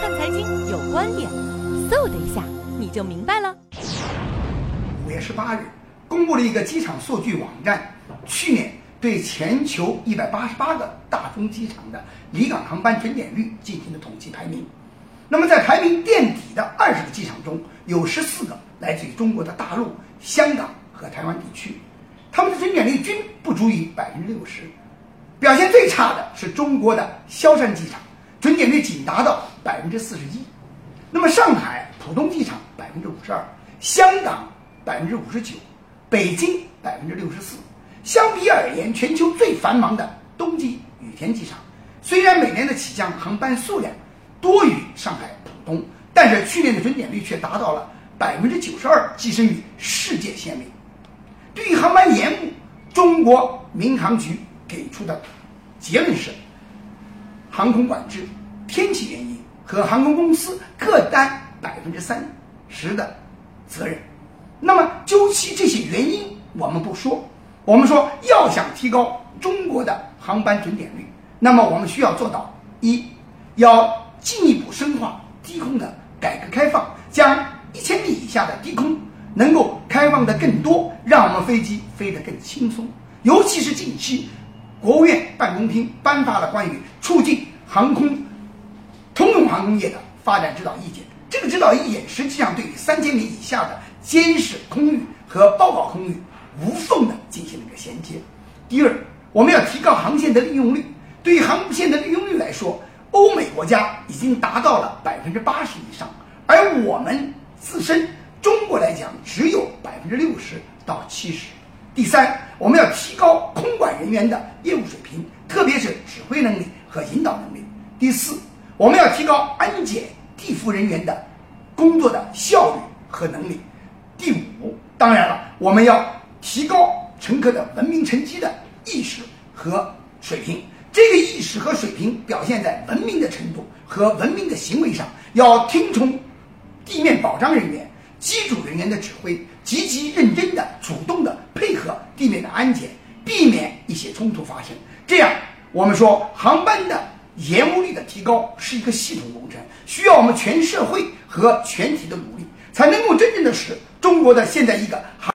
看财经有观点，嗖的一下你就明白了。五月十八日，公布了一个机场数据网站，去年对全球一百八十八个大中机场的离港航班准点率进行了统计排名。那么在排名垫底的二十个机场中，有十四个来自于中国的大陆、香港和台湾地区，他们的准点率均不足以百分之六十。表现最差的是中国的萧山机场，准点率仅达到百分之四十一。那么上海浦东机场百分之五十二，香港百分之五十九，北京百分之六十四。相比而言，全球最繁忙的冬季羽田机场，虽然每年的起降航班数量多于上海浦东，但是去年的准点率却达到了百分之九十二，跻身于世界先例。对于航班延误，中国民航局。给出的结论是：航空管制、天气原因和航空公司各担百分之三十的责任。那么，究其这些原因，我们不说。我们说，要想提高中国的航班准点率，那么我们需要做到：一，要进一步深化低空的改革开放，将一千米以下的低空能够开放的更多，让我们飞机飞得更轻松。尤其是近期。国务院办公厅颁发了关于促进航空通用航空业的发展指导意见。这个指导意见实际上对于三千米以下的监视空域和报告空域无缝的进行了一个衔接。第二，我们要提高航线的利用率。对于航线的利用率来说，欧美国家已经达到了百分之八十以上，而我们自身中国来讲只有百分之六十到七十。第三，我们要提高空管人员的业务水平，特别是指挥能力和引导能力。第四，我们要提高安检地服人员的工作的效率和能力。第五，当然了，我们要提高乘客的文明乘机的意识和水平。这个意识和水平表现在文明的程度和文明的行为上，要听从地面保障人员、机组人员的指挥，积极认真的、主动的。配合地面的安检，避免一些冲突发生。这样，我们说航班的延误率的提高是一个系统工程，需要我们全社会和全体的努力，才能够真正的使中国的现在一个航。